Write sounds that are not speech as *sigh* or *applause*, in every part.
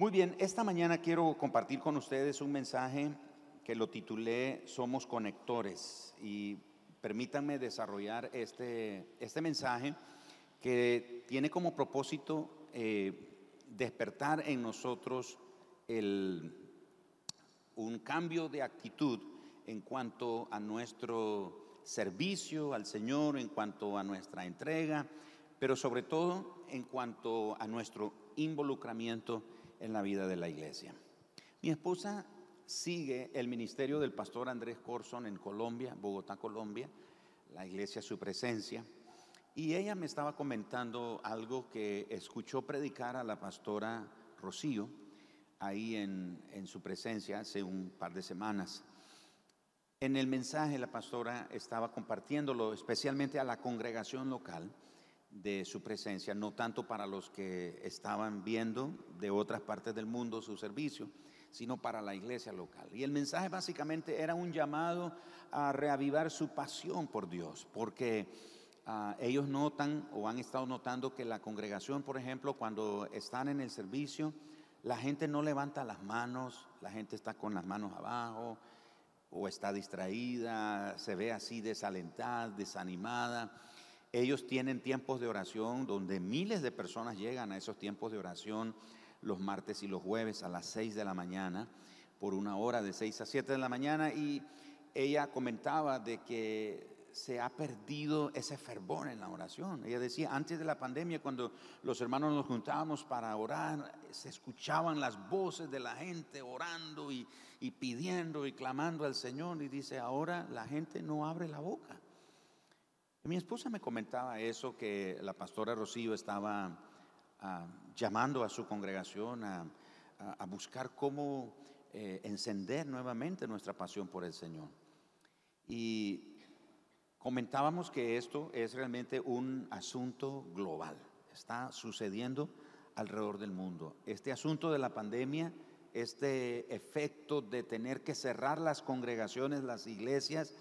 Muy bien, esta mañana quiero compartir con ustedes un mensaje que lo titulé Somos conectores. Y permítanme desarrollar este, este mensaje que tiene como propósito eh, despertar en nosotros el, un cambio de actitud en cuanto a nuestro servicio al Señor, en cuanto a nuestra entrega, pero sobre todo en cuanto a nuestro involucramiento en la vida de la iglesia. Mi esposa sigue el ministerio del pastor Andrés Corson en Colombia, Bogotá, Colombia, la iglesia Su Presencia, y ella me estaba comentando algo que escuchó predicar a la pastora Rocío ahí en, en su presencia hace un par de semanas. En el mensaje la pastora estaba compartiéndolo especialmente a la congregación local de su presencia, no tanto para los que estaban viendo de otras partes del mundo su servicio, sino para la iglesia local. Y el mensaje básicamente era un llamado a reavivar su pasión por Dios, porque ah, ellos notan o han estado notando que la congregación, por ejemplo, cuando están en el servicio, la gente no levanta las manos, la gente está con las manos abajo o está distraída, se ve así desalentada, desanimada. Ellos tienen tiempos de oración donde miles de personas llegan a esos tiempos de oración los martes y los jueves a las 6 de la mañana por una hora de 6 a 7 de la mañana y ella comentaba de que se ha perdido ese fervor en la oración. Ella decía, antes de la pandemia, cuando los hermanos nos juntábamos para orar, se escuchaban las voces de la gente orando y, y pidiendo y clamando al Señor. Y dice, ahora la gente no abre la boca. Mi esposa me comentaba eso, que la pastora Rocío estaba ah, llamando a su congregación a, buscar cómo eh, encender nuevamente nuestra pasión por el Señor. Y comentábamos que esto es realmente un asunto global, está sucediendo alrededor del mundo. Este asunto de la pandemia, este efecto de tener que cerrar las congregaciones, las iglesias,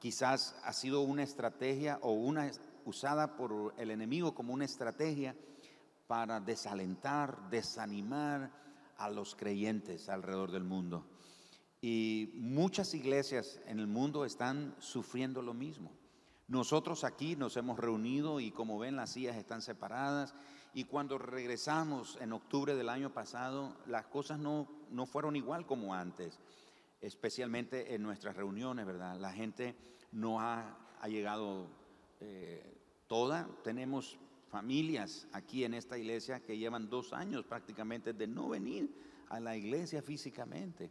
quizás ha sido una estrategia o una usada por el enemigo como una estrategia para desalentar, desanimar a los creyentes alrededor del mundo. Y muchas iglesias en el mundo están sufriendo lo mismo. Nosotros aquí nos hemos reunido y como ven las sillas están separadas y cuando regresamos en octubre del año pasado las cosas no, no fueron igual como antes especialmente en nuestras reuniones, ¿verdad? La gente no ha, llegado eh, toda. Tenemos familias aquí en esta iglesia que llevan dos años prácticamente de no venir a la iglesia físicamente.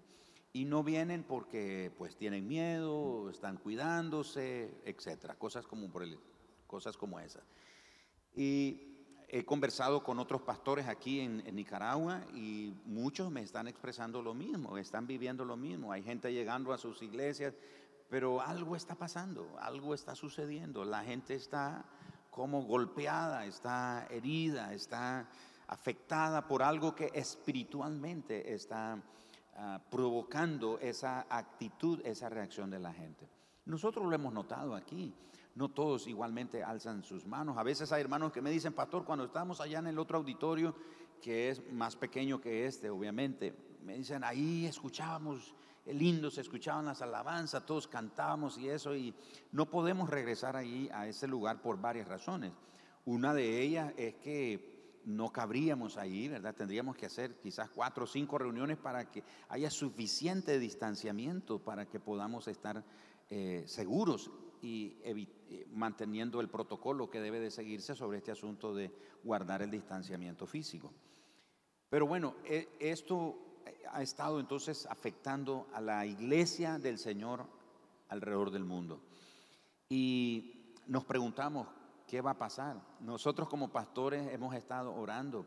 Y no vienen porque pues tienen miedo, están cuidándose, etcétera, cosas como, por cosas como esas. Y he conversado con otros pastores aquí en, Nicaragua y muchos me están expresando lo mismo, están viviendo lo mismo. Hay gente llegando a sus iglesias, pero algo está pasando, algo está sucediendo. La gente está como golpeada, está herida, está afectada por algo que espiritualmente está ah, provocando esa actitud, esa reacción de la gente. Nosotros lo hemos notado aquí. No todos igualmente alzan sus manos. A veces hay hermanos que me dicen, pastor, cuando estamos allá en el otro auditorio, que es más pequeño que este, obviamente, me dicen, ahí escuchábamos, lindo, se escuchaban las alabanzas, todos cantábamos y eso, y no podemos regresar ahí a ese lugar por varias razones. Una de ellas es que no cabríamos ahí, ¿verdad? Tendríamos que hacer quizás cuatro o cinco reuniones para que haya suficiente distanciamiento para que podamos estar eh, seguros y eh, manteniendo el protocolo que debe de seguirse sobre este asunto de guardar el distanciamiento físico. Pero bueno, e, esto ha estado entonces afectando a la iglesia del Señor alrededor del mundo. Y nos preguntamos, ¿qué va a pasar? Nosotros como pastores hemos estado orando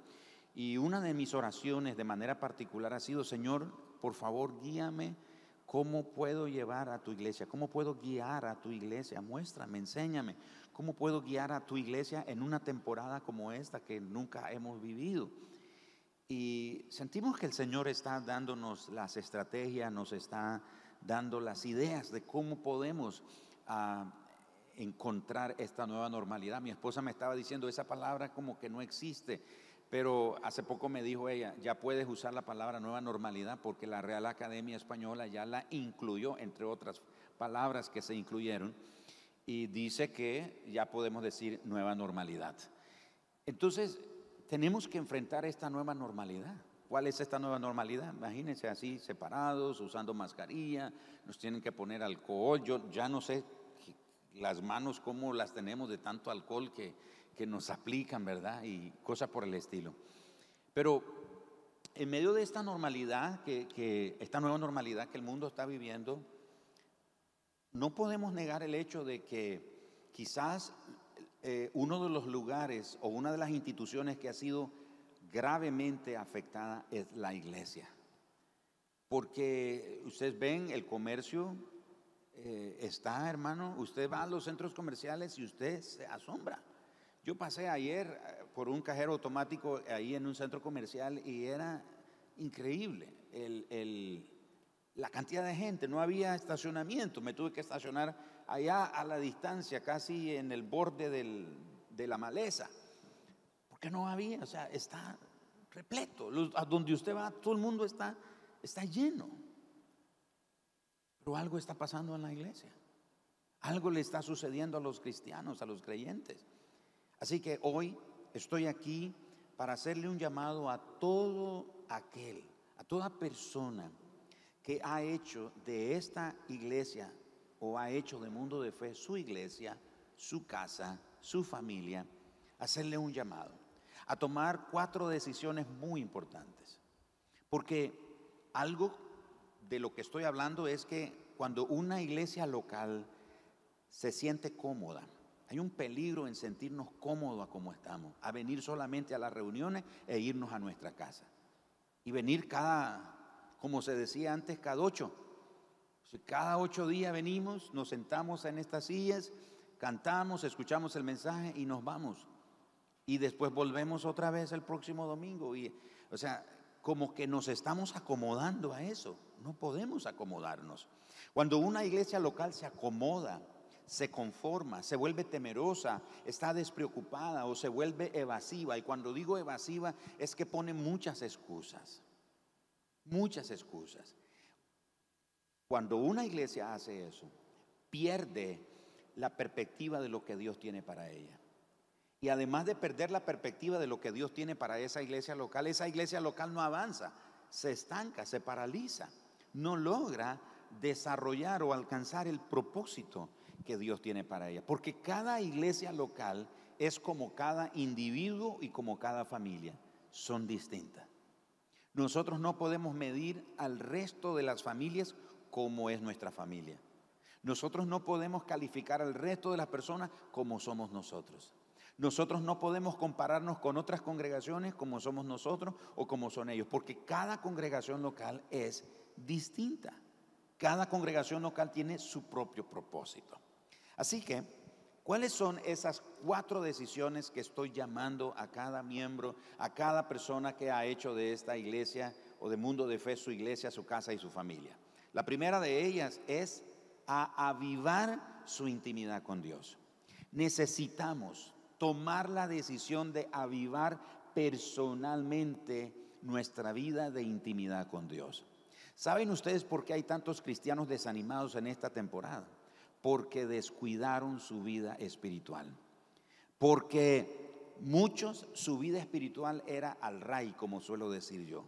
y una de mis oraciones de manera particular ha sido, Señor, por favor, guíame ¿Cómo puedo llevar a tu iglesia? ¿Cómo puedo guiar a tu iglesia? Muéstrame, enséñame. ¿Cómo puedo guiar a tu iglesia en una temporada como esta que nunca hemos vivido? Y sentimos que el Señor está dándonos las estrategias, nos está dando las ideas de cómo podemos ah, encontrar esta nueva normalidad. Mi esposa me estaba diciendo esa palabra como que no existe. Pero hace poco me dijo ella, ya puedes usar la palabra nueva normalidad porque la Real Academia Española ya la incluyó, entre otras palabras que se incluyeron, y dice que ya podemos decir nueva normalidad. Entonces, tenemos que enfrentar esta nueva normalidad. ¿Cuál es esta nueva normalidad? Imagínense así, separados, usando mascarilla, nos tienen que poner alcohol. Yo ya no sé las manos cómo las tenemos de tanto alcohol que, que nos aplican, ¿verdad? Y cosas por el estilo. Pero en medio de esta normalidad, que, que, esta nueva normalidad que el mundo está viviendo, no podemos negar el hecho de que quizás eh, uno de los lugares o una de las instituciones que ha sido gravemente afectada es la iglesia. Porque ustedes ven el comercio eh, está, hermano, usted va a los centros comerciales y usted se asombra. Yo pasé ayer eh, por un cajero automático ahí en un centro comercial y era increíble la cantidad de gente. No había estacionamiento, me tuve que estacionar allá a la distancia, casi en el borde de la maleza que no había, o sea, está repleto. A donde usted va, todo el mundo está, está lleno. Pero algo está pasando en la iglesia. Algo le está sucediendo a los cristianos, a los creyentes. Así que hoy estoy aquí para hacerle un llamado a todo aquel, a toda persona que ha hecho de esta iglesia o ha hecho de mundo de fe su iglesia, su casa, su familia, hacerle un llamado a tomar cuatro decisiones muy importantes. Porque algo de lo que estoy hablando es que cuando una iglesia local se siente cómoda, hay un peligro en sentirnos cómodos a como estamos, a venir solamente a las reuniones e irnos a nuestra casa. Y venir cada, como se decía antes, cada ocho. Cada ocho días venimos, nos sentamos en estas sillas, cantamos, escuchamos el mensaje y nos vamos y después volvemos otra vez el próximo domingo. Y, o sea, como que nos estamos acomodando a eso. No podemos acomodarnos. Cuando una iglesia local se acomoda, se conforma, se vuelve temerosa, está despreocupada o se vuelve evasiva. Y cuando digo evasiva es que pone muchas excusas. Muchas excusas. Cuando una iglesia hace eso, pierde la perspectiva de lo que Dios tiene para ella. Y además de perder la perspectiva de lo que Dios tiene para esa iglesia local, esa iglesia local no avanza, se estanca, se paraliza, no logra desarrollar o alcanzar el propósito que Dios tiene para ella. Porque cada iglesia local es como cada individuo y como cada familia, son distintas. Nosotros no podemos medir al resto de las familias como es nuestra familia. Nosotros no podemos calificar al resto de las personas como somos nosotros. Nosotros no podemos compararnos con otras congregaciones como somos nosotros o como son ellos, porque cada congregación local es distinta. Cada congregación local tiene su propio propósito. Así que, ¿cuáles son esas cuatro decisiones que estoy llamando a cada miembro, a cada persona que ha hecho de esta iglesia o de mundo de fe su iglesia, su casa y su familia? La primera de ellas es a avivar su intimidad con Dios. Necesitamos tomar la decisión de avivar personalmente nuestra vida de intimidad con Dios. ¿Saben ustedes por qué hay tantos cristianos desanimados en esta temporada? Porque descuidaron su vida espiritual. Porque muchos su vida espiritual era al ray, como suelo decir yo.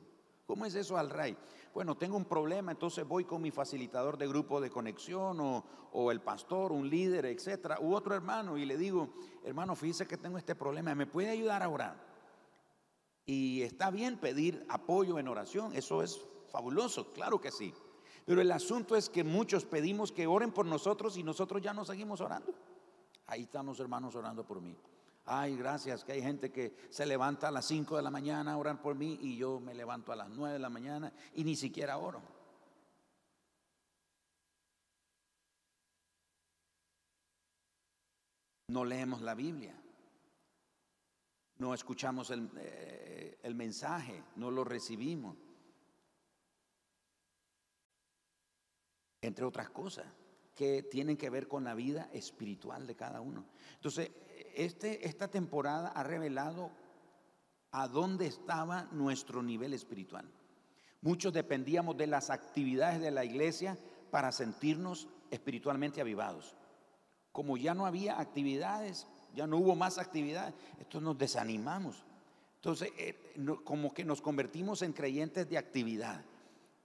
¿Cómo es eso al ray? Bueno, tengo un problema, entonces voy con mi facilitador de grupo de conexión o, el pastor, un líder, etcétera, u otro hermano y le digo, hermano, fíjese que tengo este problema, ¿me puede ayudar a orar? Y está bien pedir apoyo en oración, eso es fabuloso, claro que sí. Pero el asunto es que muchos pedimos que oren por nosotros y nosotros ya no seguimos orando. Ahí están los hermanos orando por mí. Ay, gracias, que hay gente que se levanta a las 5 de la mañana a orar por mí y yo me levanto a las 9 de la mañana y ni siquiera oro. No leemos la Biblia, no escuchamos el, eh, el mensaje, no lo recibimos, entre otras cosas que tienen que ver con la vida espiritual de cada uno. Entonces, este, esta temporada ha revelado a dónde estaba nuestro nivel espiritual. Muchos dependíamos de las actividades de la iglesia para sentirnos espiritualmente avivados. Como ya no había actividades, ya no hubo más actividades, entonces nos desanimamos. Entonces, eh, como que nos convertimos en creyentes de actividad,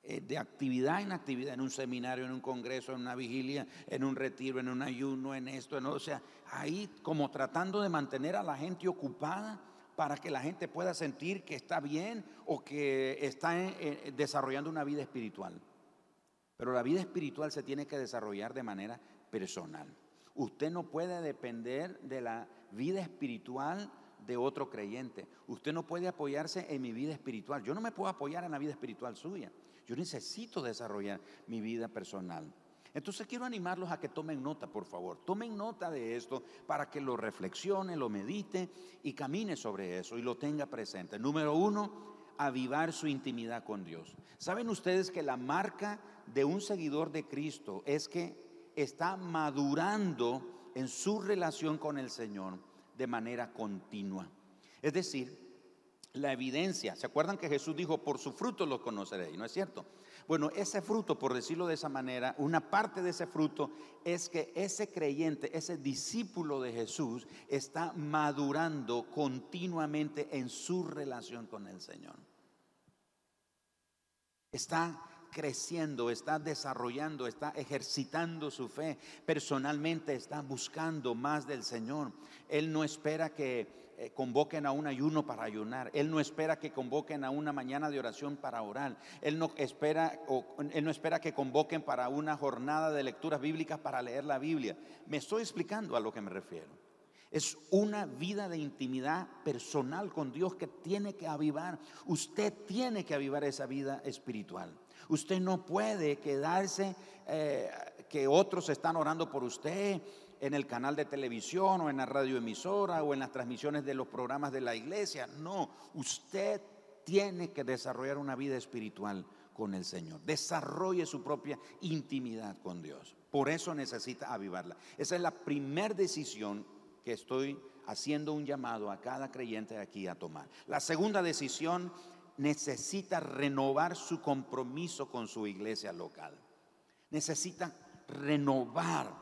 de actividad en actividad, en un seminario, en un congreso, en una vigilia, en un retiro, en un ayuno, en esto, en, o sea, ahí como tratando de mantener a la gente ocupada para que la gente pueda sentir que está bien o que está eh, desarrollando una vida espiritual. Pero la vida espiritual se tiene que desarrollar de manera personal. Usted no puede depender de la vida espiritual de otro creyente. Usted no puede apoyarse en mi vida espiritual. Yo no me puedo apoyar en la vida espiritual suya. Yo necesito desarrollar mi vida personal. Entonces quiero animarlos a que tomen nota, por favor. Tomen nota de esto para que lo reflexione, lo medite y camine sobre eso y lo tenga presente. Número uno, avivar su intimidad con Dios. ¿Saben ustedes que la marca de un seguidor de Cristo es que está madurando en su relación con el Señor de manera continua. Es decir, la evidencia, ¿se acuerdan que Jesús dijo, por su fruto lo conoceréis? ¿No es cierto? Bueno, ese fruto, por decirlo de esa manera, una parte de ese fruto es que ese creyente, ese discípulo de Jesús, está madurando continuamente en su relación con el Señor. Está creciendo, está desarrollando, está ejercitando su fe. Personalmente está buscando más del Señor. Él no espera que eh, convoquen a un ayuno para ayunar. Él no espera que convoquen a una mañana de oración para orar. Él no espera, él no espera que convoquen para una jornada de lecturas bíblicas para leer la Biblia. Me estoy explicando a lo que me refiero. Es una vida de intimidad personal con Dios que tiene que avivar. Usted tiene que avivar esa vida espiritual. Usted no puede quedarse eh, que otros están orando por usted en el canal de televisión o en la radioemisora o en las transmisiones de los programas de la iglesia. No, usted tiene que desarrollar una vida espiritual con el Señor. Desarrolle su propia intimidad con Dios. Por eso necesita avivarla. Esa es la primera decisión que estoy haciendo un llamado a cada creyente aquí a tomar. La segunda decisión necesita renovar su compromiso con su iglesia local. Necesita renovar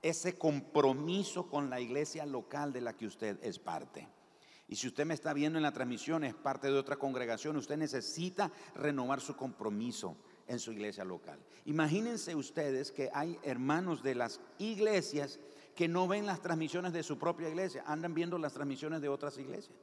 ese compromiso con la iglesia local de la que usted es parte. Y si usted me está viendo en la transmisión, es parte de otra congregación, usted necesita renovar su compromiso en su iglesia local. Imagínense ustedes que hay hermanos de las iglesias que no ven las transmisiones de su propia iglesia, andan viendo las transmisiones de otras iglesias.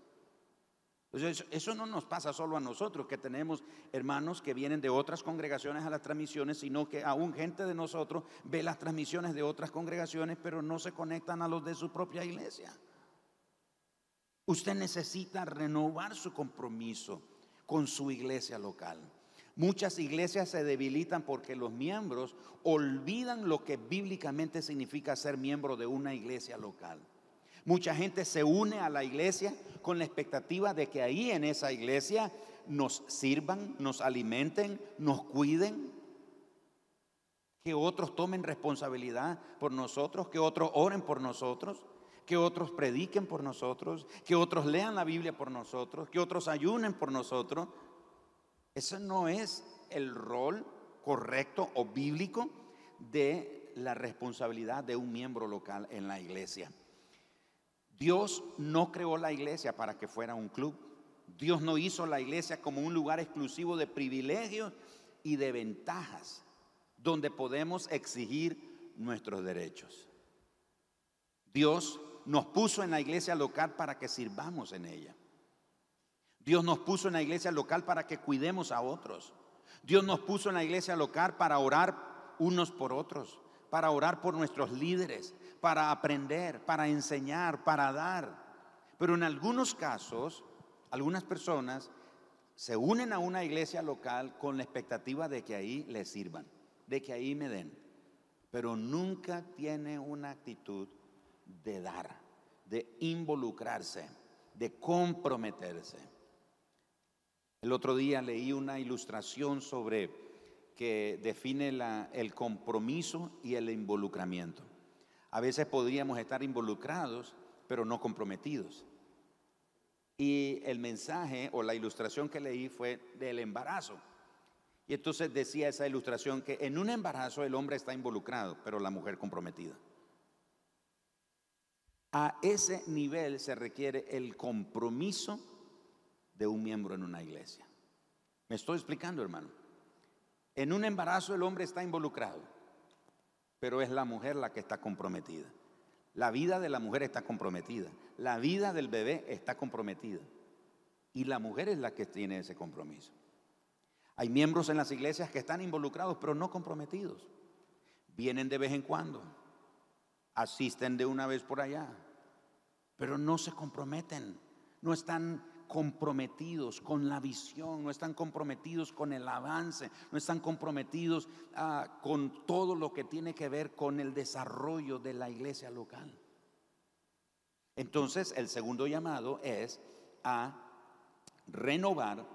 Eso no nos pasa solo a nosotros, que tenemos hermanos que vienen de otras congregaciones a las transmisiones, sino que aún gente de nosotros ve las transmisiones de otras congregaciones, pero no se conectan a los de su propia iglesia. Usted necesita renovar su compromiso con su iglesia local. Muchas iglesias se debilitan porque los miembros olvidan lo que bíblicamente significa ser miembro de una iglesia local. Mucha gente se une a la iglesia con la expectativa de que ahí en esa iglesia nos sirvan, nos alimenten, nos cuiden, que otros tomen responsabilidad por nosotros, que otros oren por nosotros, que otros prediquen por nosotros, que otros lean la Biblia por nosotros, que otros ayunen por nosotros. Ese no es el rol correcto o bíblico de la responsabilidad de un miembro local en la iglesia. Dios no creó la iglesia para que fuera un club. Dios no hizo la iglesia como un lugar exclusivo de privilegios y de ventajas donde podemos exigir nuestros derechos. Dios nos puso en la iglesia local para que sirvamos en ella. Dios nos puso en la iglesia local para que cuidemos a otros. Dios nos puso en la iglesia local para orar unos por otros, para orar por nuestros líderes, para aprender, para enseñar, para dar. Pero en algunos casos, algunas personas se unen a una iglesia local con la expectativa de que ahí les sirvan, de que ahí me den. Pero nunca tiene una actitud de dar, de involucrarse, de comprometerse. El otro día leí una ilustración sobre que define el compromiso y el involucramiento. A veces podríamos estar involucrados, pero no comprometidos. y el mensaje o la ilustración que leí fue del embarazo. Y entonces decía esa ilustración que en un embarazo el hombre está involucrado, pero la mujer comprometida. A ese nivel se requiere el compromiso de un miembro en una iglesia. Me estoy explicando, hermano. En un embarazo el hombre está involucrado, pero es la mujer la que está comprometida. La vida de la mujer está comprometida. La vida del bebé está comprometida. Y la mujer es la que tiene ese compromiso. Hay miembros en las iglesias que están involucrados, pero no comprometidos. Vienen de vez en cuando, asisten de una vez por allá, pero no se comprometen, no están comprometidos con la visión, no están comprometidos con el avance, no están comprometidos ah, con todo lo que tiene que ver con el desarrollo de la iglesia local. Entonces, el segundo llamado es a renovar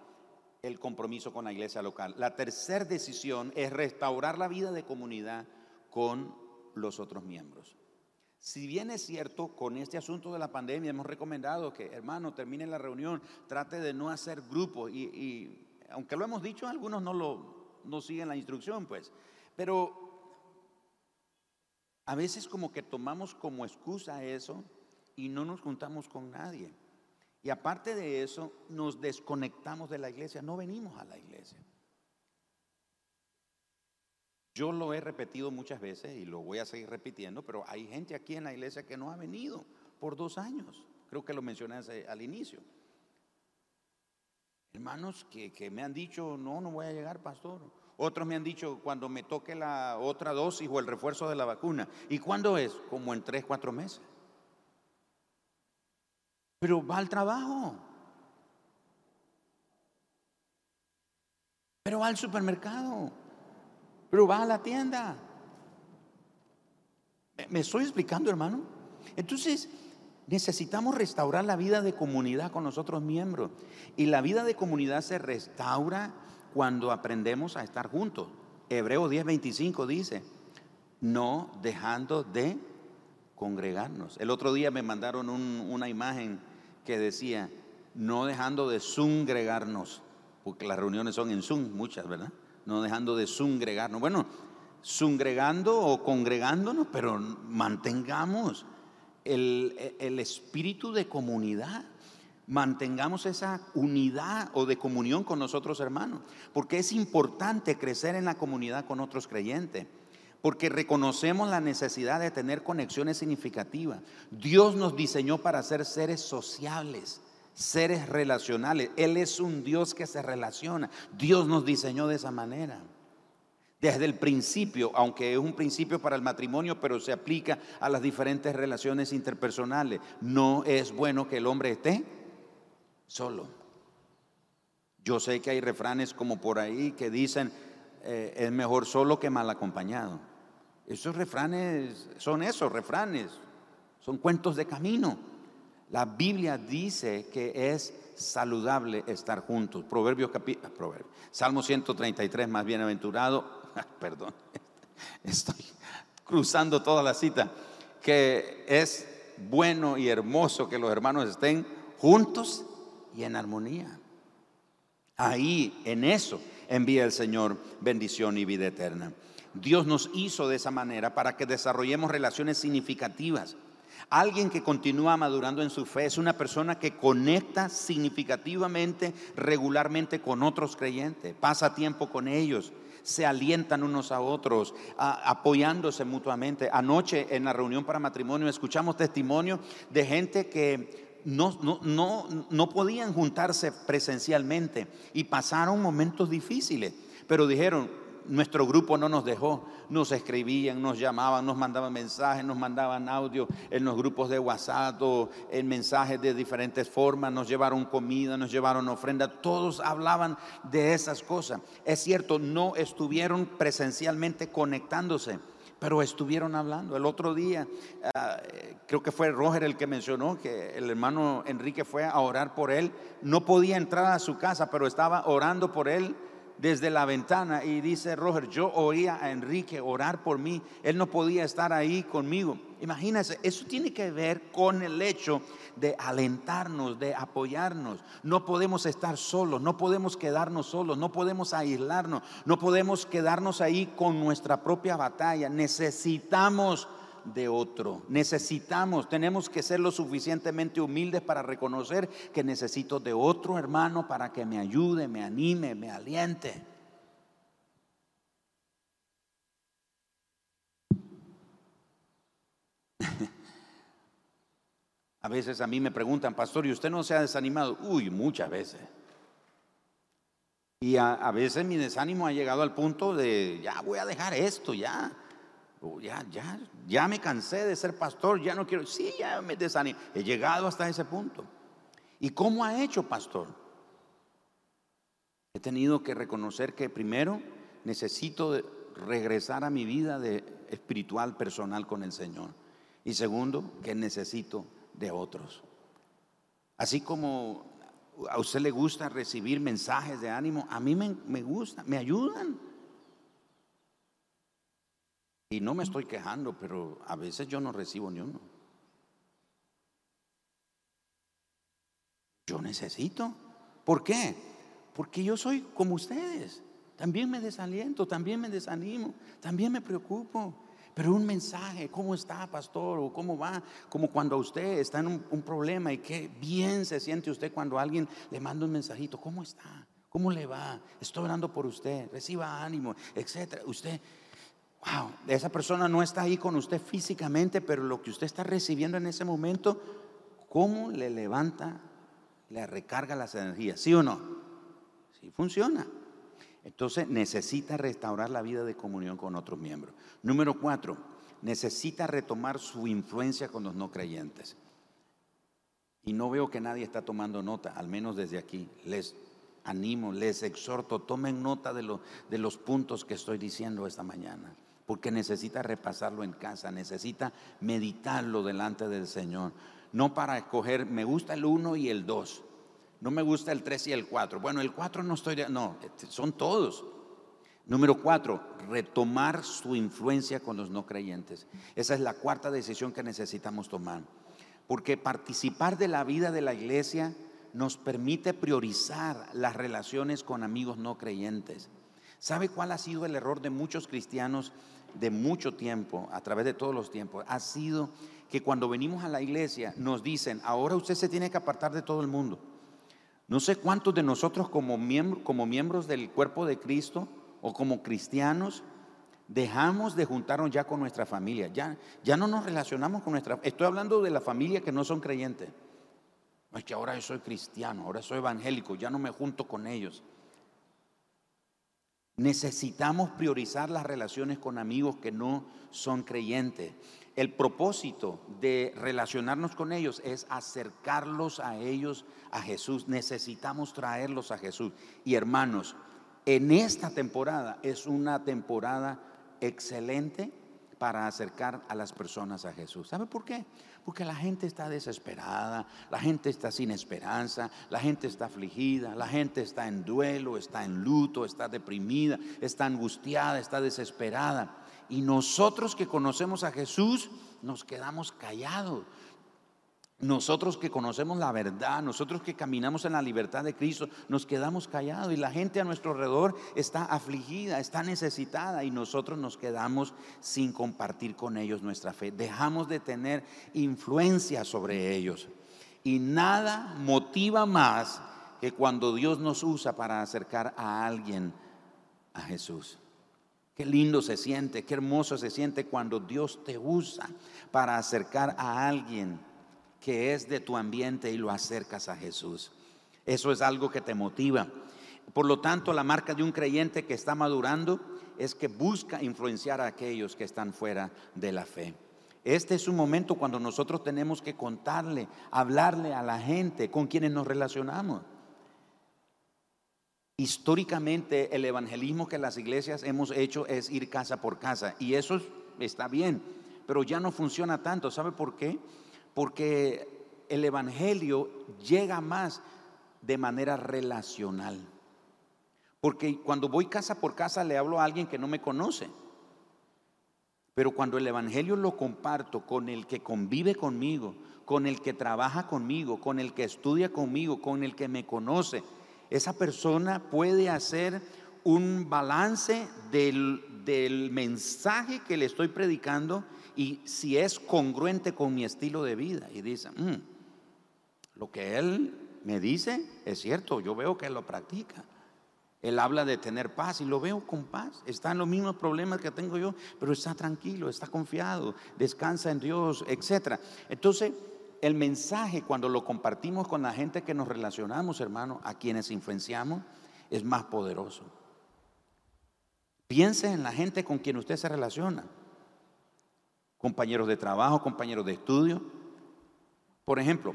el compromiso con la iglesia local. La tercera decisión es restaurar la vida de comunidad con los otros miembros. Si bien es cierto, con este asunto de la pandemia hemos recomendado que, hermano, termine la reunión, trate de no hacer grupos y, aunque lo hemos dicho, algunos no lo no siguen la instrucción, pues. Pero a veces como que tomamos como excusa eso y no nos juntamos con nadie. Y aparte de eso, nos desconectamos de la iglesia, no venimos a la iglesia. Yo lo he repetido muchas veces y lo voy a seguir repitiendo, pero hay gente aquí en la iglesia que no ha venido por dos años. Creo que lo mencioné al inicio. Hermanos que, me han dicho, no, no voy a llegar, pastor. Otros me han dicho cuando me toque la otra dosis o el refuerzo de la vacuna. ¿Y cuándo es? Como en tres, cuatro meses pero va al trabajo. Pero va al supermercado. Pero va a la tienda. ¿Me estoy explicando, hermano? Entonces, necesitamos restaurar la vida de comunidad con los otros miembros. Y la vida de comunidad se restaura cuando aprendemos a estar juntos. Hebreo 10:25 dice, no dejando de congregarnos. El otro día me mandaron una imagen que decía, no dejando de sungregarnos, porque las reuniones son en Zoom, muchas, ¿verdad? No dejando de sungregarnos. Bueno, sungregando o congregándonos, pero mantengamos el, el espíritu de comunidad mantengamos esa unidad o de comunión con nosotros hermanos, porque es importante crecer en la comunidad con otros creyentes porque reconocemos la necesidad de tener conexiones significativas. Dios nos diseñó para ser seres sociables, seres relacionales. Él es un Dios que se relaciona. Dios nos diseñó de esa manera. Desde el principio, aunque es un principio para el matrimonio, pero se aplica a las diferentes relaciones interpersonales. No es bueno que el hombre esté solo. Yo sé que hay refranes como por ahí que dicen, eh, es mejor solo que mal acompañado. Esos refranes son esos refranes, son cuentos de camino. La Biblia dice que es saludable estar juntos. Proverbios ah, Salmo 133, más bienaventurado, *laughs* perdón, *laughs* estoy cruzando toda la cita, que es bueno y hermoso que los hermanos estén juntos y en armonía. Ahí, en eso, envía el Señor bendición y vida eterna. Dios nos hizo de esa manera para que desarrollemos relaciones significativas. Alguien que continúa madurando en su fe es una persona que conecta significativamente, regularmente con otros creyentes, pasa tiempo con ellos, se alientan unos a otros, apoyándose mutuamente. Anoche en la reunión para matrimonio escuchamos testimonio de gente que no, no, no, no podían juntarse presencialmente y pasaron momentos difíciles, pero dijeron, nuestro grupo no nos dejó, nos escribían, nos llamaban, nos mandaban mensajes, nos mandaban audio en los grupos de WhatsApp o en mensajes de diferentes formas, nos llevaron comida, nos llevaron ofrenda, todos hablaban de esas cosas. Es cierto, no estuvieron presencialmente conectándose pero estuvieron hablando. El otro día, ah, creo que fue Roger el que mencionó que el hermano Enrique fue a orar por él. No podía entrar a su casa, pero estaba orando por él desde la ventana y dice Roger, yo oía a Enrique orar por mí, él no podía estar ahí conmigo, Imagínense, eso tiene que ver con el hecho de alentarnos, de apoyarnos. No podemos estar solos, no podemos quedarnos solos, no podemos aislarnos, no podemos quedarnos ahí con nuestra propia batalla. Necesitamos de otro. Necesitamos, tenemos que ser lo suficientemente humildes para reconocer que necesito de otro hermano para que me ayude, me anime, me aliente. *laughs* A veces a mí me preguntan, pastor, ¿y usted no se ha desanimado? Uy, muchas veces. Y a, veces mi desánimo ha llegado al punto de, ya voy a dejar esto, ya. Ya, ya, ya me cansé de ser pastor, ya no quiero. Sí, ya me desanimo. He llegado hasta ese punto. ¿Y cómo ha hecho, pastor? He tenido que reconocer que primero necesito regresar a mi vida espiritual personal con el Señor. Y segundo, que necesito de otros. Así como a usted le gusta recibir mensajes de ánimo, a mí me, me gusta, me ayudan. Y no me estoy quejando, pero a veces yo no recibo ni uno. Yo necesito. ¿Por qué? Porque yo soy como ustedes. También me desaliento, también me desanimo, también me preocupo. Pero un mensaje, ¿cómo está, pastor? ¿O cómo va? Como cuando usted está en un, problema y qué bien se siente usted cuando alguien le manda un mensajito. ¿Cómo está? ¿Cómo le va? Estoy orando por usted. Reciba ánimo, etcétera. Usted, wow, esa persona no está ahí con usted físicamente, pero lo que usted está recibiendo en ese momento, ¿cómo le levanta, le recarga las energías? ¿Sí o no? Sí funciona. Entonces necesita restaurar la vida de comunión con otros miembros. Número cuatro, necesita retomar su influencia con los no creyentes. Y no veo que nadie está tomando nota, al menos desde aquí. Les animo, les exhorto, tomen nota de, de los puntos que estoy diciendo esta mañana, porque necesita repasarlo en casa, necesita meditarlo delante del Señor. No para escoger, me gusta el uno y el dos, no me gusta el 3 y el 4. Bueno, el 4 no estoy, no, este, son todos. Número 4, retomar su influencia con los no creyentes. Esa es la cuarta decisión que necesitamos tomar. Porque participar de la vida de la iglesia nos permite priorizar las relaciones con amigos no creyentes. ¿Sabe cuál ha sido el error de muchos cristianos de mucho tiempo, a través de todos los tiempos? Ha sido que cuando venimos a la iglesia nos dicen, ahora usted se tiene que apartar de todo el mundo. No sé cuántos de nosotros como, como miembros del cuerpo de Cristo o como cristianos dejamos de juntarnos ya con nuestra familia. Ya, ya no nos relacionamos con nuestra... Estoy hablando de la familia que no son creyentes. Es que ahora yo soy cristiano, ahora soy evangélico, ya no me junto con ellos. Necesitamos priorizar las relaciones con amigos que no son creyentes el propósito de relacionarnos con ellos es acercarlos a ellos, a Jesús. Necesitamos traerlos a Jesús. Y hermanos, en esta temporada es una temporada excelente para acercar a las personas a Jesús. ¿Sabe por qué? Porque la gente está desesperada, la gente está sin esperanza, la gente está afligida, la gente está en duelo, está en luto, está deprimida, está angustiada, está desesperada. Y nosotros que conocemos a Jesús nos quedamos callados. Nosotros que conocemos la verdad, nosotros que caminamos en la libertad de Cristo, nos quedamos callados y la gente a nuestro alrededor está afligida, está necesitada y nosotros nos quedamos sin compartir con ellos nuestra fe. Dejamos de tener influencia sobre ellos. Y nada motiva más que cuando Dios nos usa para acercar a alguien a Jesús. Qué lindo se siente, qué hermoso se siente cuando Dios te usa para acercar a alguien que es de tu ambiente y lo acercas a Jesús. Eso es algo que te motiva. Por lo tanto, la marca de un creyente que está madurando es que busca influenciar a aquellos que están fuera de la fe. Este es un momento cuando nosotros tenemos que contarle, hablarle a la gente con quienes nos relacionamos. Históricamente el evangelismo que las iglesias hemos hecho es ir casa por casa y eso está bien, pero ya no funciona tanto. ¿Sabe por qué? Porque el evangelio llega más de manera relacional. Porque cuando voy casa por casa le hablo a alguien que no me conoce. Pero cuando el Evangelio lo comparto con el que convive conmigo, con el que trabaja conmigo, con el que estudia conmigo, con el que me conoce, esa persona puede hacer un balance del, mensaje que le estoy predicando y si es congruente con mi estilo de vida. Y dice, mm, lo que él me dice es cierto, yo veo que él lo practica. Él habla de tener paz y lo veo con paz. Está en los mismos problemas que tengo yo, pero está tranquilo, está confiado, descansa en Dios, etc. Entonces, el mensaje cuando lo compartimos con la gente que nos relacionamos, hermano, a quienes influenciamos, es más poderoso. Piense en la gente con quien usted se relaciona. Compañeros de trabajo, compañeros de estudio. Por ejemplo,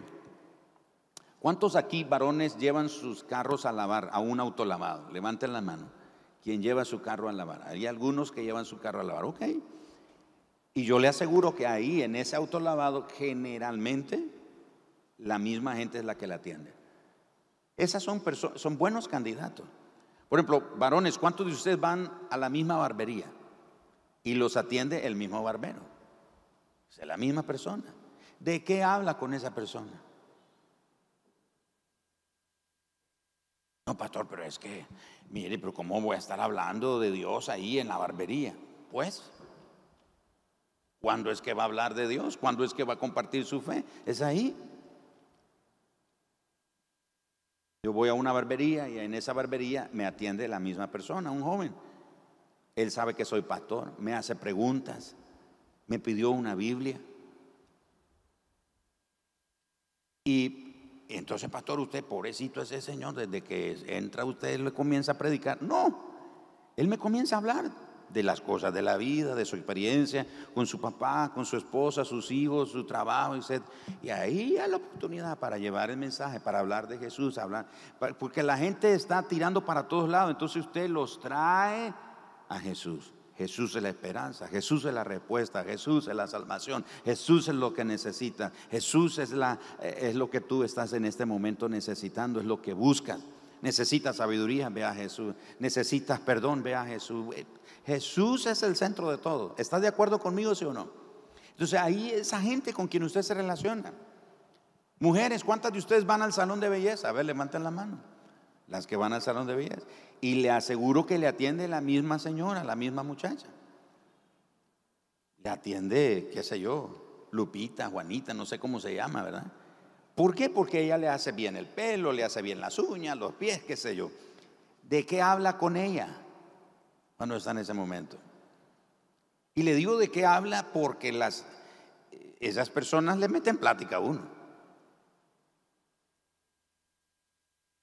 ¿cuántos aquí varones llevan sus carros a lavar, a un autolavado? Levanten la mano. ¿Quién lleva su carro a lavar? Hay algunos que llevan su carro a lavar, ok. Y yo le aseguro que ahí, en ese autolavado, generalmente la misma gente es la que la atiende. Esas son, son buenos candidatos. Por ejemplo, varones, ¿cuántos de ustedes van a la misma barbería y los atiende el mismo barbero? Es la misma persona. ¿De qué habla con esa persona? No, pastor, pero es que, mire, pero ¿cómo voy a estar hablando de Dios ahí en la barbería? Pues, ¿cuándo es que va a hablar de Dios? ¿Cuándo es que va a compartir su fe? Es ahí. Yo voy a una barbería y en esa barbería me atiende la misma persona, un joven. Él sabe que soy pastor, me hace preguntas, me pidió una Biblia. Y entonces, pastor, usted, pobrecito ese señor, desde que entra usted le comienza a predicar. No, él me comienza a hablar de las cosas de la vida, de su experiencia con su papá, con su esposa, sus hijos, su trabajo, etc. Y ahí hay la oportunidad para llevar el mensaje, para hablar de Jesús, hablar, porque la gente está tirando para todos lados, entonces usted los trae a Jesús. Jesús es la esperanza, Jesús es la respuesta, Jesús es la salvación, Jesús es lo que necesita, Jesús es, la, es lo que tú estás en este momento necesitando, es lo que buscas. Necesitas sabiduría, ve a Jesús. Necesitas perdón, ve a Jesús. Jesús es el centro de todo. ¿Estás de acuerdo conmigo, sí o no? Entonces ahí esa gente con quien usted se relaciona. Mujeres, ¿cuántas de ustedes van al salón de belleza? A ver, levanten la mano. Las que van al salón de belleza. Y le aseguro que le atiende la misma señora, la misma muchacha. Le atiende, qué sé yo, Lupita, Juanita, no sé cómo se llama, ¿verdad? ¿Por qué? Porque ella le hace bien el pelo, le hace bien las uñas, los pies, qué sé yo. ¿De qué habla con ella? cuando está en ese momento. Y le digo de qué habla porque las, esas personas le meten plática a uno.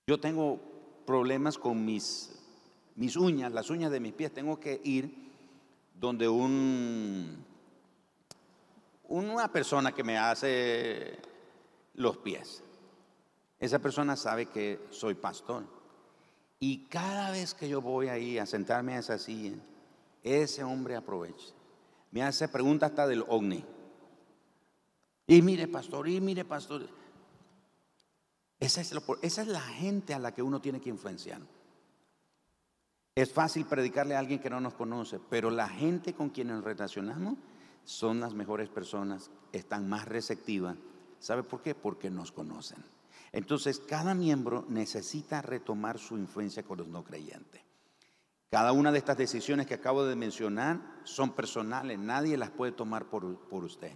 Yo tengo problemas con mis, mis uñas, las uñas de mis pies. Tengo que ir donde un, una persona que me hace los pies. Esa persona sabe que soy pastor. Y cada vez que yo voy ahí a sentarme a esa silla, ese hombre aprovecha. Me hace preguntas hasta del ovni. Y mire, pastor, y mire, pastor. Esa es, esa es la gente a la que uno tiene que influenciar. Es fácil predicarle a alguien que no nos conoce, pero la gente con quien nos relacionamos son las mejores personas, están más receptivas. ¿Sabe por qué? Porque nos conocen. Entonces, cada miembro necesita retomar su influencia con los no creyentes. Cada una de estas decisiones que acabo de mencionar son personales, nadie las puede tomar por, usted.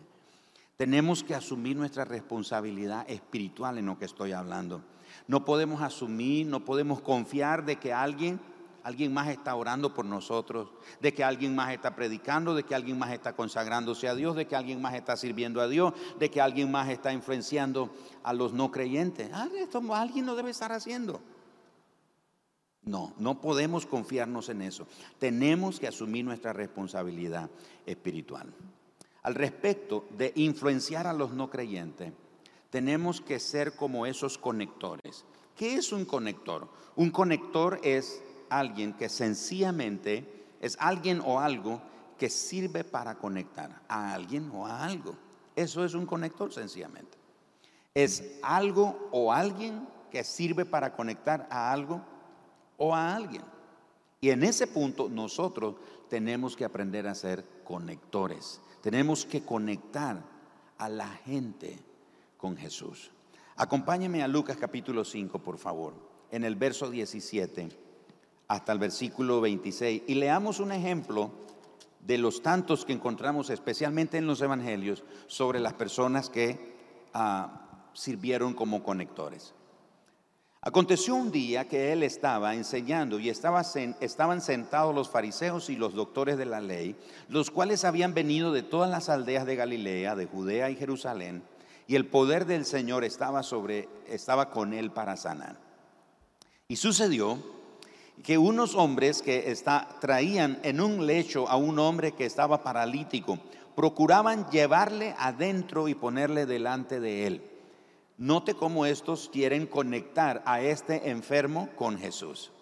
Tenemos que asumir nuestra responsabilidad espiritual en lo que estoy hablando. No podemos asumir, no podemos confiar de que alguien alguien más está orando por nosotros, de que alguien más está predicando, de que alguien más está consagrándose a Dios, de que alguien más está sirviendo a Dios, de que alguien más está influenciando a los no creyentes. Ah, esto alguien lo debe estar haciendo. No, no podemos confiarnos en eso. Tenemos que asumir nuestra responsabilidad espiritual. Al respecto de influenciar a los no creyentes, tenemos que ser como esos conectores. ¿Qué es un conector? Un conector es alguien que sencillamente es alguien o algo que sirve para conectar a alguien o a algo. Eso es un conector sencillamente. Es algo o alguien que sirve para conectar a algo o a alguien. Y en ese punto nosotros tenemos que aprender a ser conectores. Tenemos que conectar a la gente con Jesús. Acompáñeme a Lucas capítulo 5, por favor, en el verso 17 hasta el versículo 26 y leamos un ejemplo de los tantos que encontramos especialmente en los evangelios sobre las personas que ah, sirvieron como conectores. Aconteció un día que él estaba enseñando y estaban sentados los fariseos y los doctores de la ley, los cuales habían venido de todas las aldeas de Galilea, de Judea y Jerusalén, y el poder del Señor estaba sobre estaba con él para sanar. Y sucedió que unos hombres que traían en un lecho a un hombre que estaba paralítico, procuraban llevarle adentro y ponerle delante de él. Note cómo estos quieren conectar a este enfermo con Jesús.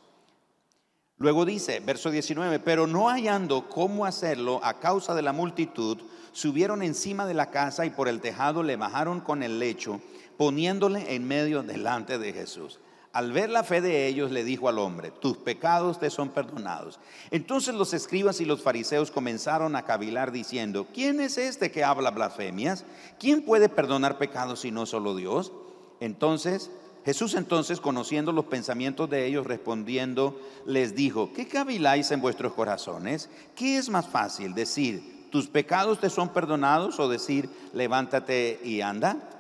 Luego dice, verso 19, pero no hallando cómo hacerlo a causa de la multitud, subieron encima de la casa y por el tejado le bajaron con el lecho, poniéndole en medio delante de Jesús. Al ver la fe de ellos, le dijo al hombre, tus pecados te son perdonados. Entonces los escribas y los fariseos comenzaron a cavilar diciendo, ¿quién es este que habla blasfemias? ¿Quién puede perdonar pecados si no solo Dios? Entonces Jesús entonces, conociendo los pensamientos de ellos, respondiendo, les dijo, ¿qué caviláis en vuestros corazones? ¿Qué es más fácil decir, tus pecados te son perdonados o decir, levántate y anda?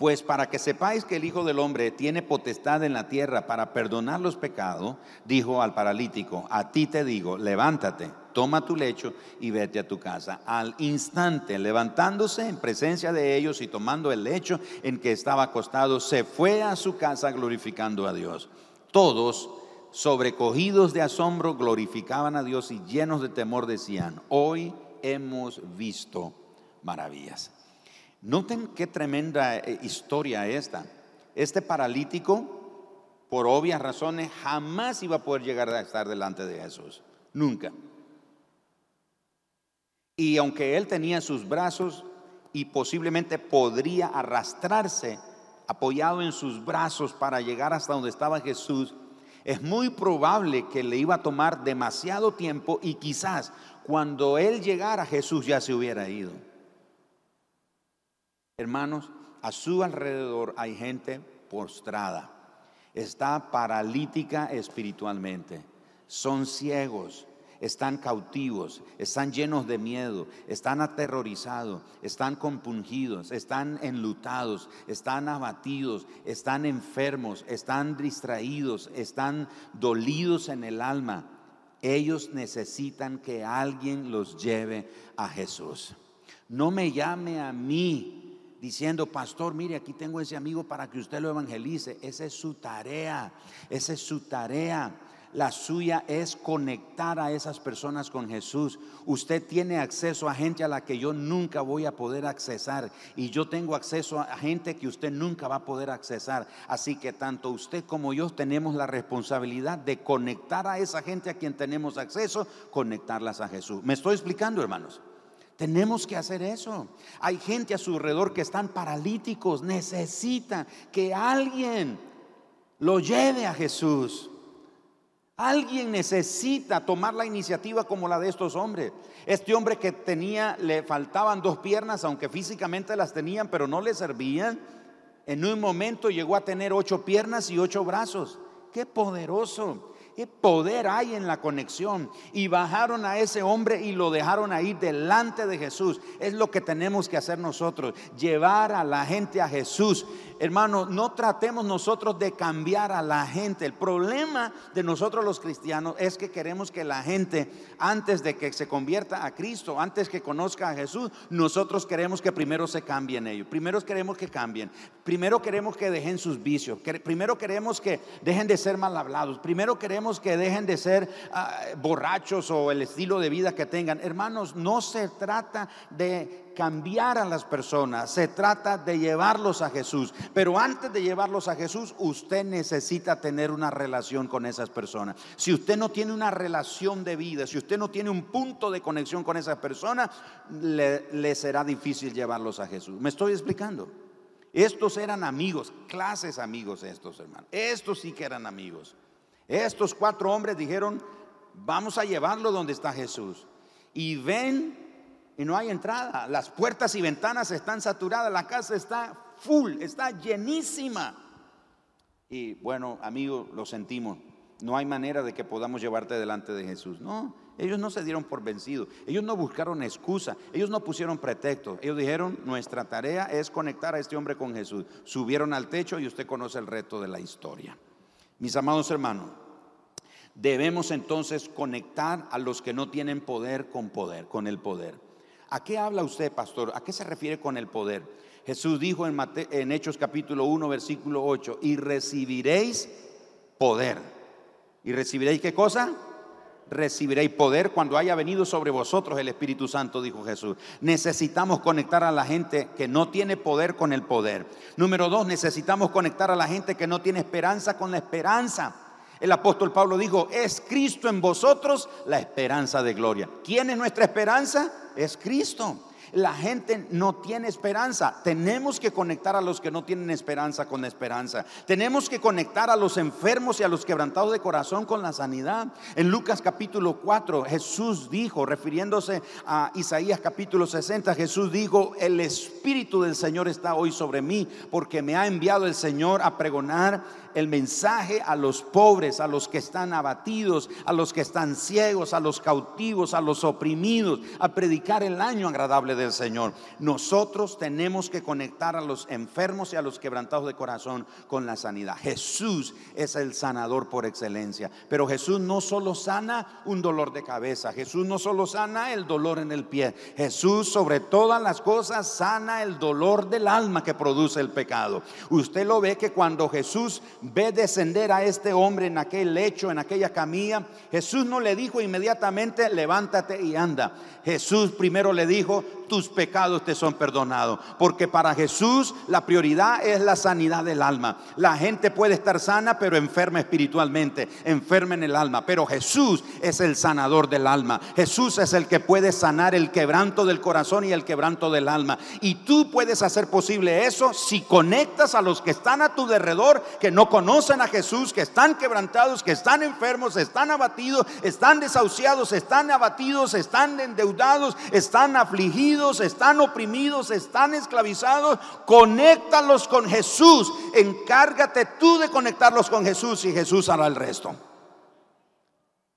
Pues para que sepáis que el Hijo del Hombre tiene potestad en la tierra para perdonar los pecados, dijo al paralítico, a ti te digo, levántate, toma tu lecho y vete a tu casa. Al instante, levantándose en presencia de ellos y tomando el lecho en que estaba acostado, se fue a su casa glorificando a Dios. Todos, sobrecogidos de asombro, glorificaban a Dios y llenos de temor decían, hoy hemos visto maravillas. Noten qué tremenda eh, historia esta. Este paralítico, por obvias razones, jamás iba a poder llegar a estar delante de Jesús. Nunca. Y aunque él tenía sus brazos y posiblemente podría arrastrarse apoyado en sus brazos para llegar hasta donde estaba Jesús, es muy probable que le iba a tomar demasiado tiempo y quizás cuando él llegara Jesús ya se hubiera ido. Hermanos, a su alrededor hay gente postrada, está paralítica espiritualmente, son ciegos, están cautivos, están llenos de miedo, están aterrorizados, están compungidos, están enlutados, están abatidos, están enfermos, están distraídos, están dolidos en el alma. Ellos necesitan que alguien los lleve a Jesús. No me llame a mí diciendo, pastor, mire, aquí tengo ese amigo para que usted lo evangelice. Esa es su tarea, esa es su tarea. La suya es conectar a esas personas con Jesús. Usted tiene acceso a gente a la que yo nunca voy a poder accesar. Y yo tengo acceso a gente que usted nunca va a poder accesar. Así que tanto usted como yo tenemos la responsabilidad de conectar a esa gente a quien tenemos acceso, conectarlas a Jesús. ¿Me estoy explicando, hermanos? Tenemos que hacer eso. Hay gente a su alrededor que están paralíticos, necesita que alguien lo lleve a Jesús. Alguien necesita tomar la iniciativa como la de estos hombres. Este hombre que tenía, le faltaban dos piernas, aunque físicamente las tenían, pero no le servían. En un momento llegó a tener ocho piernas y ocho brazos. Qué poderoso. ¿Qué poder hay en la conexión? Y bajaron a ese hombre y lo dejaron ahí delante de Jesús. Es lo que tenemos que hacer nosotros, llevar a la gente a Jesús. Hermano, no tratemos nosotros de cambiar a la gente. El problema de nosotros los cristianos es que queremos que la gente, antes de que se convierta a Cristo, antes que conozca a Jesús, nosotros queremos que primero se cambien ellos. Primero queremos que cambien. Primero queremos que dejen sus vicios. Primero queremos que dejen de ser mal hablados. Primero queremos que dejen de ser ah, borrachos o el estilo de vida que tengan. Hermanos, no se trata de cambiar a las personas, se trata de llevarlos a Jesús. Pero antes de llevarlos a Jesús, usted necesita tener una relación con esas personas. Si usted no tiene una relación de vida, si usted no tiene un punto de conexión con esas personas, le, le será difícil llevarlos a Jesús. ¿Me estoy explicando? Estos eran amigos, clases amigos estos hermanos. Estos sí que eran amigos. Estos cuatro hombres dijeron, vamos a llevarlo donde está Jesús. Y ven y no hay entrada. Las puertas y ventanas están saturadas, la casa está full, está llenísima. Y bueno, amigos, lo sentimos. No hay manera de que podamos llevarte delante de Jesús. No, ellos no se dieron por vencidos. Ellos no buscaron excusa. Ellos no pusieron pretexto. Ellos dijeron, nuestra tarea es conectar a este hombre con Jesús. Subieron al techo y usted conoce el reto de la historia. Mis amados hermanos, debemos entonces conectar a los que no tienen poder con poder, con el poder. ¿A qué habla usted, pastor? ¿A qué se refiere con el poder? Jesús dijo en, en Hechos capítulo 1, versículo 8, y recibiréis poder. ¿Y recibiréis qué cosa? Recibiréis poder cuando haya venido sobre vosotros el Espíritu Santo, dijo Jesús. Necesitamos conectar a la gente que no tiene poder con el poder. Número dos, necesitamos conectar a la gente que no tiene esperanza con la esperanza. El apóstol Pablo dijo, es Cristo en vosotros la esperanza de gloria. ¿Quién es nuestra esperanza? Es Cristo. La gente no tiene esperanza. Tenemos que conectar a los que no tienen esperanza con la esperanza. Tenemos que conectar a los enfermos y a los quebrantados de corazón con la sanidad. En Lucas capítulo 4 Jesús dijo, refiriéndose a Isaías capítulo 60, Jesús dijo, el Espíritu del Señor está hoy sobre mí porque me ha enviado el Señor a pregonar el mensaje a los pobres, a los que están abatidos, a los que están ciegos, a los cautivos, a los oprimidos, a predicar el año agradable del Señor. Nosotros tenemos que conectar a los enfermos y a los quebrantados de corazón con la sanidad. Jesús es el sanador por excelencia, pero Jesús no solo sana un dolor de cabeza, Jesús no solo sana el dolor en el pie, Jesús sobre todas las cosas sana el dolor del alma que produce el pecado. Usted lo ve que cuando Jesús ve descender a este hombre en aquel lecho, en aquella camilla, Jesús no le dijo inmediatamente, levántate y anda. Jesús primero le dijo, tus pecados te son perdonados. Porque para Jesús la prioridad es la sanidad del alma. La gente puede estar sana, pero enferma espiritualmente, enferma en el alma. Pero Jesús es el sanador del alma. Jesús es el que puede sanar el quebranto del corazón y el quebranto del alma. Y tú puedes hacer posible eso si conectas a los que están a tu derredor, que no conocen a Jesús, que están quebrantados, que están enfermos, están abatidos, están desahuciados, están abatidos, están endeudados, están afligidos están oprimidos, están esclavizados, conéctalos con Jesús. Encárgate tú de conectarlos con Jesús y Jesús hará el resto.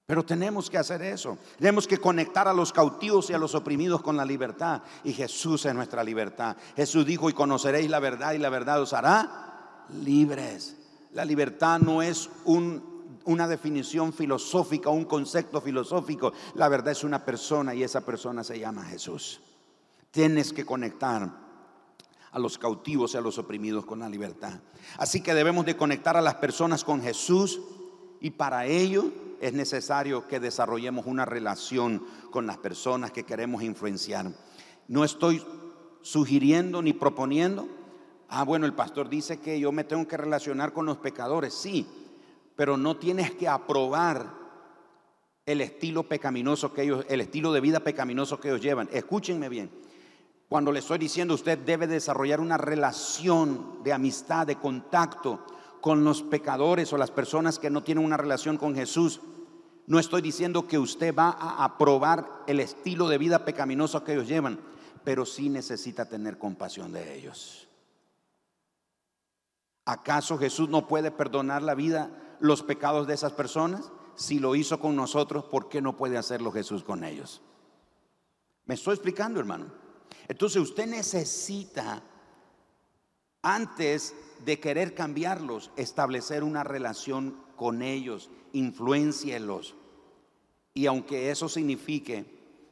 Pero tenemos que hacer eso. Tenemos que conectar a los cautivos y a los oprimidos con la libertad. Y Jesús es nuestra libertad. Jesús dijo, y conoceréis la verdad y la verdad os hará libres. La libertad no es una definición filosófica, un concepto filosófico. La verdad es una persona y esa persona se llama Jesús. Tienes que conectar a los cautivos y a los oprimidos con la libertad. Así que debemos de conectar a las personas con Jesús y para ello es necesario que desarrollemos una relación con las personas que queremos influenciar. No estoy sugiriendo ni proponiendo, ah, bueno, el pastor dice que yo me tengo que relacionar con los pecadores, sí, pero no tienes que aprobar el estilo pecaminoso que ellos, el estilo de vida pecaminoso que ellos llevan. Escúchenme bien. Cuando le estoy diciendo usted debe desarrollar una relación de amistad, de contacto con los pecadores o las personas que no tienen una relación con Jesús, no estoy diciendo que usted va a aprobar el estilo de vida pecaminoso que ellos llevan, pero sí necesita tener compasión de ellos. ¿Acaso Jesús no puede perdonar la vida, los pecados de esas personas? Si lo hizo con nosotros, ¿por qué no puede hacerlo Jesús con ellos? ¿Me estoy explicando, hermano? Entonces usted necesita, antes de querer cambiarlos, establecer una relación con ellos, influencielos. Y aunque eso signifique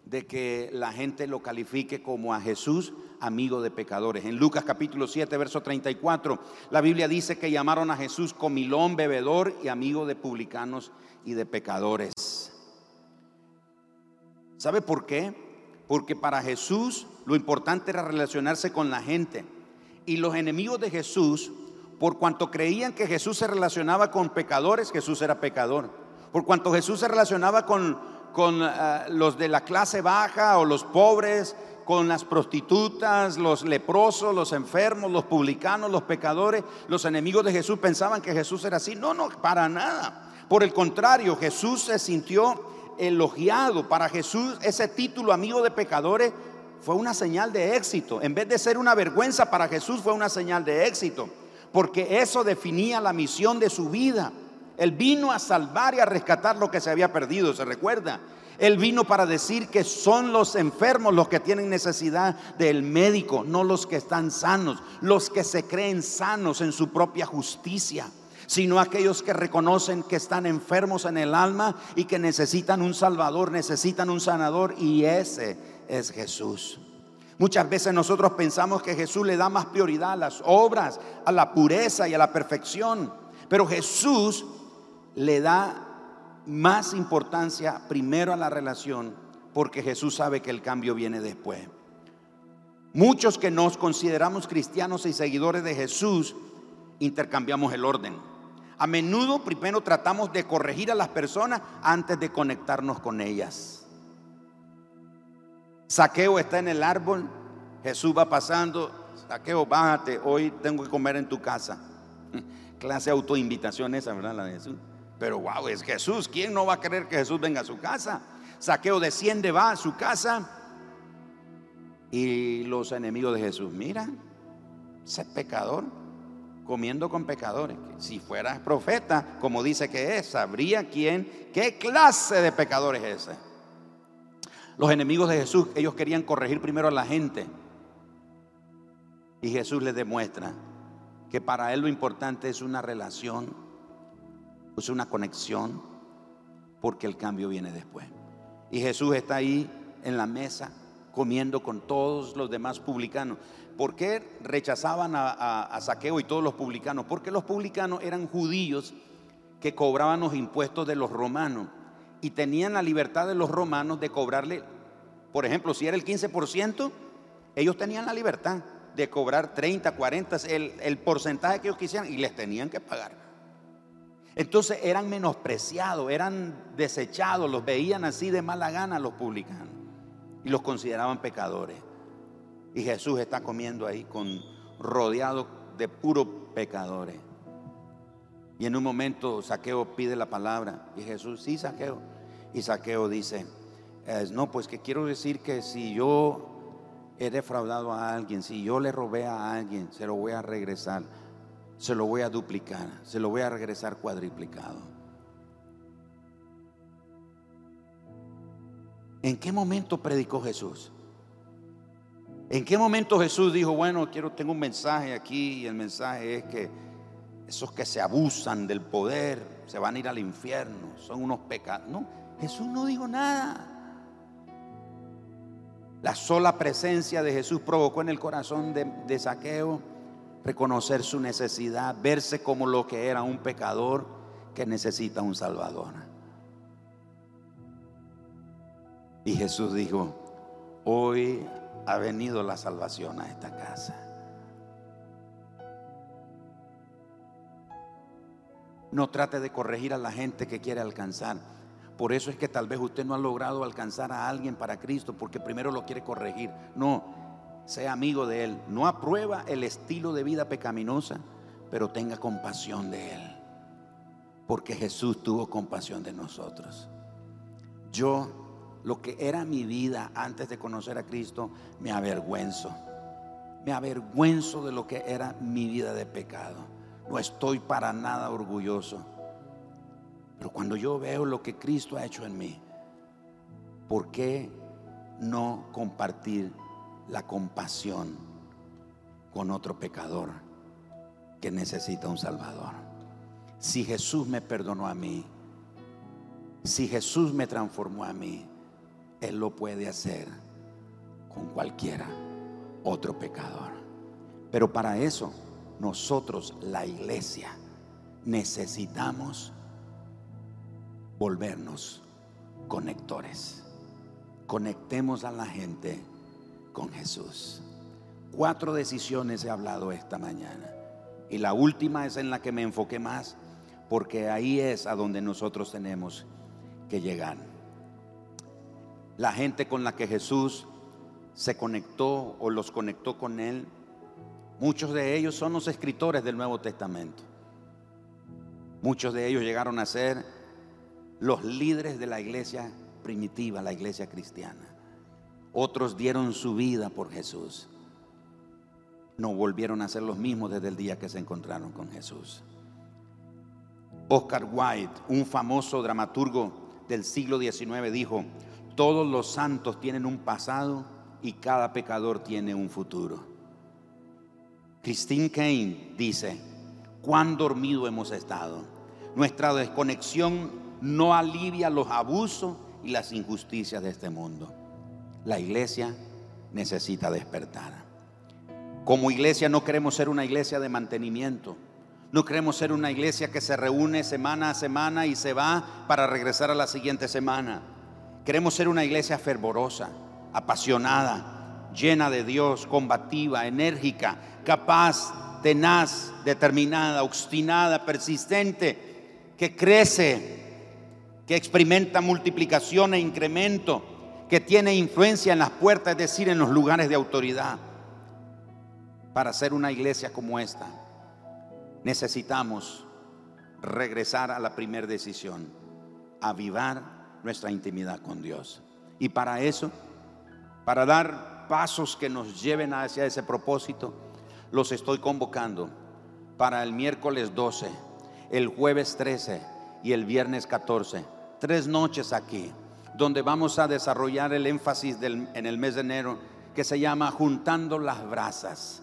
de que la gente lo califique como a Jesús amigo de pecadores. En Lucas capítulo 7, verso 34, la Biblia dice que llamaron a Jesús comilón, bebedor y amigo de publicanos y de pecadores. ¿Sabe por qué? Porque para Jesús lo importante era relacionarse con la gente. Y los enemigos de Jesús, por cuanto creían que Jesús se relacionaba con pecadores, Jesús era pecador. Por cuanto Jesús se relacionaba con, con eh, los de la clase baja o los pobres, con las prostitutas, los leprosos, los enfermos, los publicanos, los pecadores, los enemigos de Jesús pensaban que Jesús era así. No, no, para nada. Por el contrario, Jesús se sintió elogiado. Para Jesús ese título amigo de pecadores fue una señal de éxito. En vez de ser una vergüenza para Jesús fue una señal de éxito. Porque eso definía la misión de su vida. Él vino a salvar y a rescatar lo que se había perdido, ¿se recuerda? Él vino para decir que son los enfermos los que tienen necesidad del médico, no los que están sanos, los que se creen sanos en su propia justicia sino aquellos que reconocen que están enfermos en el alma y que necesitan un salvador, necesitan un sanador y ese es Jesús. Muchas veces nosotros pensamos que Jesús le da más prioridad a las obras, a la pureza y a la perfección, pero Jesús le da más importancia primero a la relación porque Jesús sabe que el cambio viene después. Muchos que nos consideramos cristianos y seguidores de Jesús intercambiamos el orden. A menudo primero tratamos de corregir a las personas antes de conectarnos con ellas. Saqueo está en el árbol, Jesús va pasando, Saqueo, bájate, hoy tengo que comer en tu casa. *laughs* Clase autoinvitación esa, ¿verdad? La de Jesús. Pero wow, es Jesús, ¿quién no va a querer que Jesús venga a su casa? Saqueo desciende, va a su casa y los enemigos de Jesús, mira, ese pecador comiendo con pecadores. Si fueras profeta, como dice que es, sabría quién, qué clase de pecador es ese. Los enemigos de Jesús, ellos querían corregir primero a la gente. Y Jesús les demuestra que para él lo importante es una relación, es una conexión, porque el cambio viene después. Y Jesús está ahí en la mesa comiendo con todos los demás publicanos. ¿Por qué rechazaban a, Saqueo y todos los publicanos? Porque los publicanos eran judíos que cobraban los impuestos de los romanos y tenían la libertad de los romanos de cobrarle, por ejemplo, si era el 15%, ellos tenían la libertad de cobrar 30, 40, el, el porcentaje que ellos quisieran y les tenían que pagar. Entonces eran menospreciados, eran desechados, los veían así de mala gana los publicanos y los consideraban pecadores. Y Jesús está comiendo ahí con rodeado de puros pecadores. Y en un momento Saqueo pide la palabra y Jesús, sí, Saqueo. Y Saqueo dice, no, pues que quiero decir que si yo he defraudado a alguien, si yo le robé a alguien, se lo voy a regresar, se lo voy a duplicar, se lo voy a regresar cuadriplicado. ¿En qué momento predicó Jesús? ¿En qué momento Jesús dijo, bueno, quiero, tengo un mensaje aquí y el mensaje es que esos que se abusan del poder se van a ir al infierno, son unos pecados? No, Jesús no dijo nada. La sola presencia de Jesús provocó en el corazón de, de Saqueo reconocer su necesidad, verse como lo que era un pecador que necesita un Salvador. Y Jesús dijo, hoy ha venido la salvación a esta casa. No trate de corregir a la gente que quiere alcanzar. Por eso es que tal vez usted no ha logrado alcanzar a alguien para Cristo, porque primero lo quiere corregir. No, sea amigo de Él. No aprueba el estilo de vida pecaminosa, pero tenga compasión de Él. Porque Jesús tuvo compasión de nosotros. Yo lo que era mi vida antes de conocer a Cristo, me avergüenzo. Me avergüenzo de lo que era mi vida de pecado. No estoy para nada orgulloso. Pero cuando yo veo lo que Cristo ha hecho en mí, ¿por qué no compartir la compasión con otro pecador que necesita un Salvador? Si Jesús me perdonó a mí, si Jesús me transformó a mí, él lo puede hacer con cualquiera otro pecador. Pero para eso nosotros, la iglesia, necesitamos volvernos conectores. Conectemos a la gente con Jesús. Cuatro decisiones he hablado esta mañana. Y la última es en la que me enfoqué más, porque ahí es a donde nosotros tenemos que llegar la gente con la que Jesús se conectó o los conectó con Él, muchos de ellos son los escritores del Nuevo Testamento. Muchos de ellos llegaron a ser los líderes de la iglesia primitiva, la iglesia cristiana. Otros dieron su vida por Jesús. No volvieron a ser los mismos desde el día que se encontraron con Jesús. Oscar Wilde, un famoso dramaturgo del siglo XIX, dijo, todos los santos tienen un pasado y cada pecador tiene un futuro. Christine Kane dice, cuán dormido hemos estado. Nuestra desconexión no alivia los abusos y las injusticias de este mundo. La iglesia necesita despertar. Como iglesia no queremos ser una iglesia de mantenimiento. No queremos ser una iglesia que se reúne semana a semana y se va para regresar a la siguiente semana. Queremos ser una iglesia fervorosa, apasionada, llena de Dios, combativa, enérgica, capaz, tenaz, determinada, obstinada, persistente, que crece, que experimenta multiplicación e incremento, que tiene influencia en las puertas, es decir, en los lugares de autoridad. Para ser una iglesia como esta, necesitamos regresar a la primera decisión, avivar nuestra intimidad con Dios. Y para eso, para dar pasos que nos lleven hacia ese propósito, los estoy convocando para el miércoles 12, el jueves 13 y el viernes 14. Tres noches aquí, donde vamos a desarrollar el énfasis en el mes de enero que se llama Juntando las Brasas.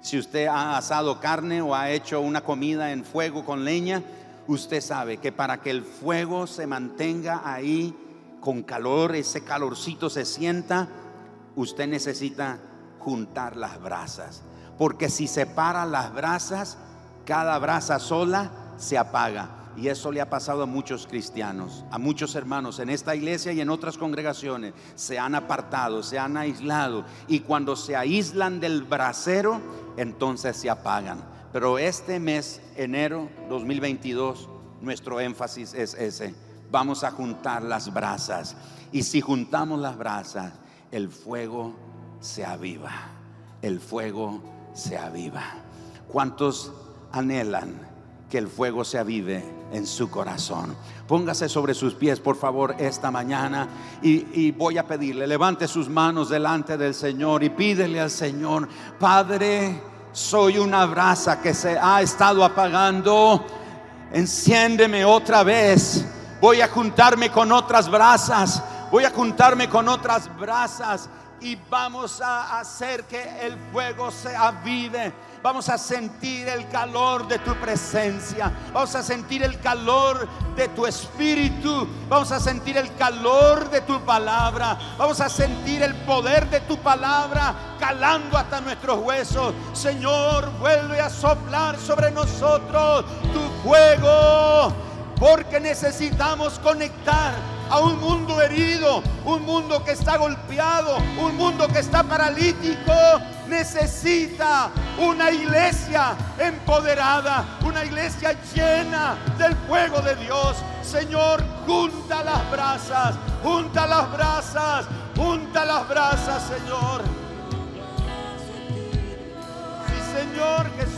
Si usted ha asado carne o ha hecho una comida en fuego con leña, usted sabe que para que el fuego se mantenga ahí con calor, ese calorcito se sienta, usted necesita juntar las brasas. Porque si separa las brasas, cada brasa sola se apaga. Y eso le ha pasado a muchos cristianos, a muchos hermanos en esta iglesia y en otras congregaciones. Se han apartado, se han aislado. Y cuando se aíslan del brasero, entonces se apagan. Pero este mes, enero 2022, nuestro énfasis es ese. Vamos a juntar las brasas. Y si juntamos las brasas, el fuego se aviva. El fuego se aviva. ¿Cuántos anhelan que el fuego se avive en su corazón? Póngase sobre sus pies, por favor, esta mañana y, y, voy a pedirle, levante sus manos delante del Señor y pídele al Señor, Padre, soy una brasa que se ha estado apagando, enciéndeme otra vez, voy a juntarme con otras brasas, voy a juntarme con otras brasas y vamos a hacer que el fuego se avive. Vamos a sentir el calor de tu presencia. Vamos a sentir el calor de tu espíritu. Vamos a sentir el calor de tu palabra. Vamos a sentir el poder de tu palabra calando hasta nuestros huesos. Señor, vuelve a soplar sobre nosotros tu fuego. Porque necesitamos conectar a un mundo herido, un mundo que está golpeado, un mundo que está paralítico. Necesita una iglesia empoderada, una iglesia llena del fuego de Dios. Señor, junta las brasas, junta las brasas, junta las brasas, Señor. Sí, Señor Jesús.